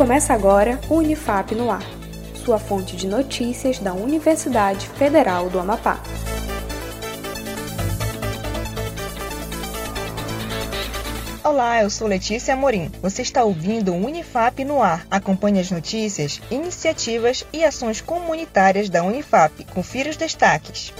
Começa agora o Unifap no Ar, sua fonte de notícias da Universidade Federal do Amapá. Olá, eu sou Letícia Amorim. Você está ouvindo o Unifap no ar. Acompanhe as notícias, iniciativas e ações comunitárias da Unifap. Confira os destaques.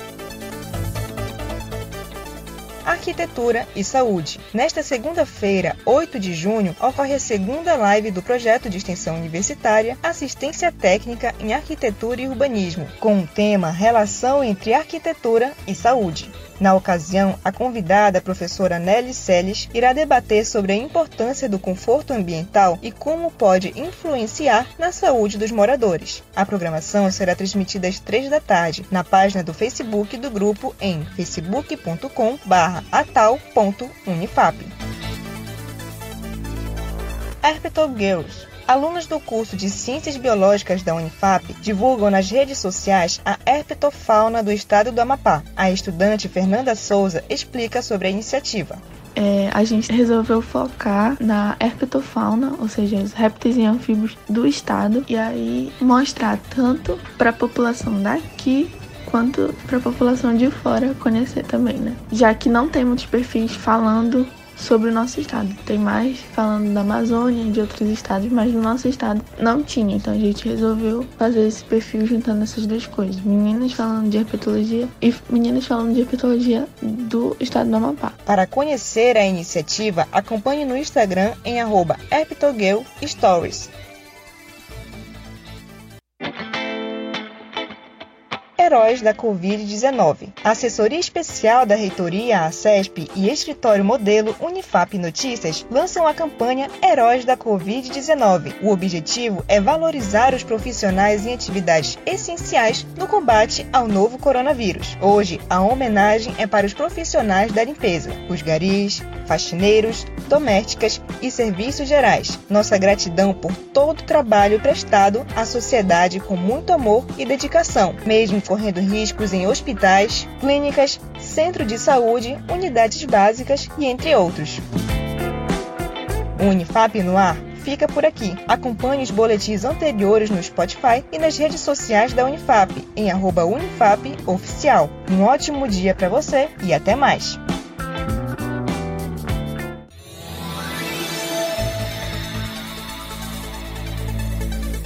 Arquitetura e Saúde. Nesta segunda-feira, 8 de junho, ocorre a segunda live do projeto de extensão universitária Assistência Técnica em Arquitetura e Urbanismo, com o tema Relação entre Arquitetura e Saúde. Na ocasião, a convidada, a professora Nelly Seles, irá debater sobre a importância do conforto ambiental e como pode influenciar na saúde dos moradores. A programação será transmitida às três da tarde na página do Facebook do grupo em facebook.com/atal.unifap. Herpeto Girls Alunos do curso de Ciências Biológicas da Unifap divulgam nas redes sociais a herpetofauna do estado do Amapá. A estudante Fernanda Souza explica sobre a iniciativa. É, a gente resolveu focar na herpetofauna, ou seja, os répteis e anfíbios do estado, e aí mostrar tanto para a população daqui quanto para a população de fora conhecer também, né? Já que não tem muitos perfis falando sobre o nosso estado. Tem mais falando da Amazônia, de outros estados, mas no nosso estado não tinha. Então a gente resolveu fazer esse perfil juntando essas duas coisas. Meninas falando de herpetologia e meninas falando de herpetologia do estado do Amapá. Para conhecer a iniciativa, acompanhe no Instagram em arroba Stories. Heróis da Covid-19. A assessoria especial da reitoria ACESP e escritório modelo Unifap Notícias lançam a campanha Heróis da Covid-19. O objetivo é valorizar os profissionais em atividades essenciais no combate ao novo coronavírus. Hoje, a homenagem é para os profissionais da limpeza, os garis, faxineiros, domésticas e serviços gerais. Nossa gratidão por todo o trabalho prestado à sociedade com muito amor e dedicação, mesmo correndo riscos em hospitais, clínicas, centro de saúde, unidades básicas e entre outros. O Unifap no ar fica por aqui. Acompanhe os boletins anteriores no Spotify e nas redes sociais da Unifap, em arroba Unifap Oficial. Um ótimo dia para você e até mais!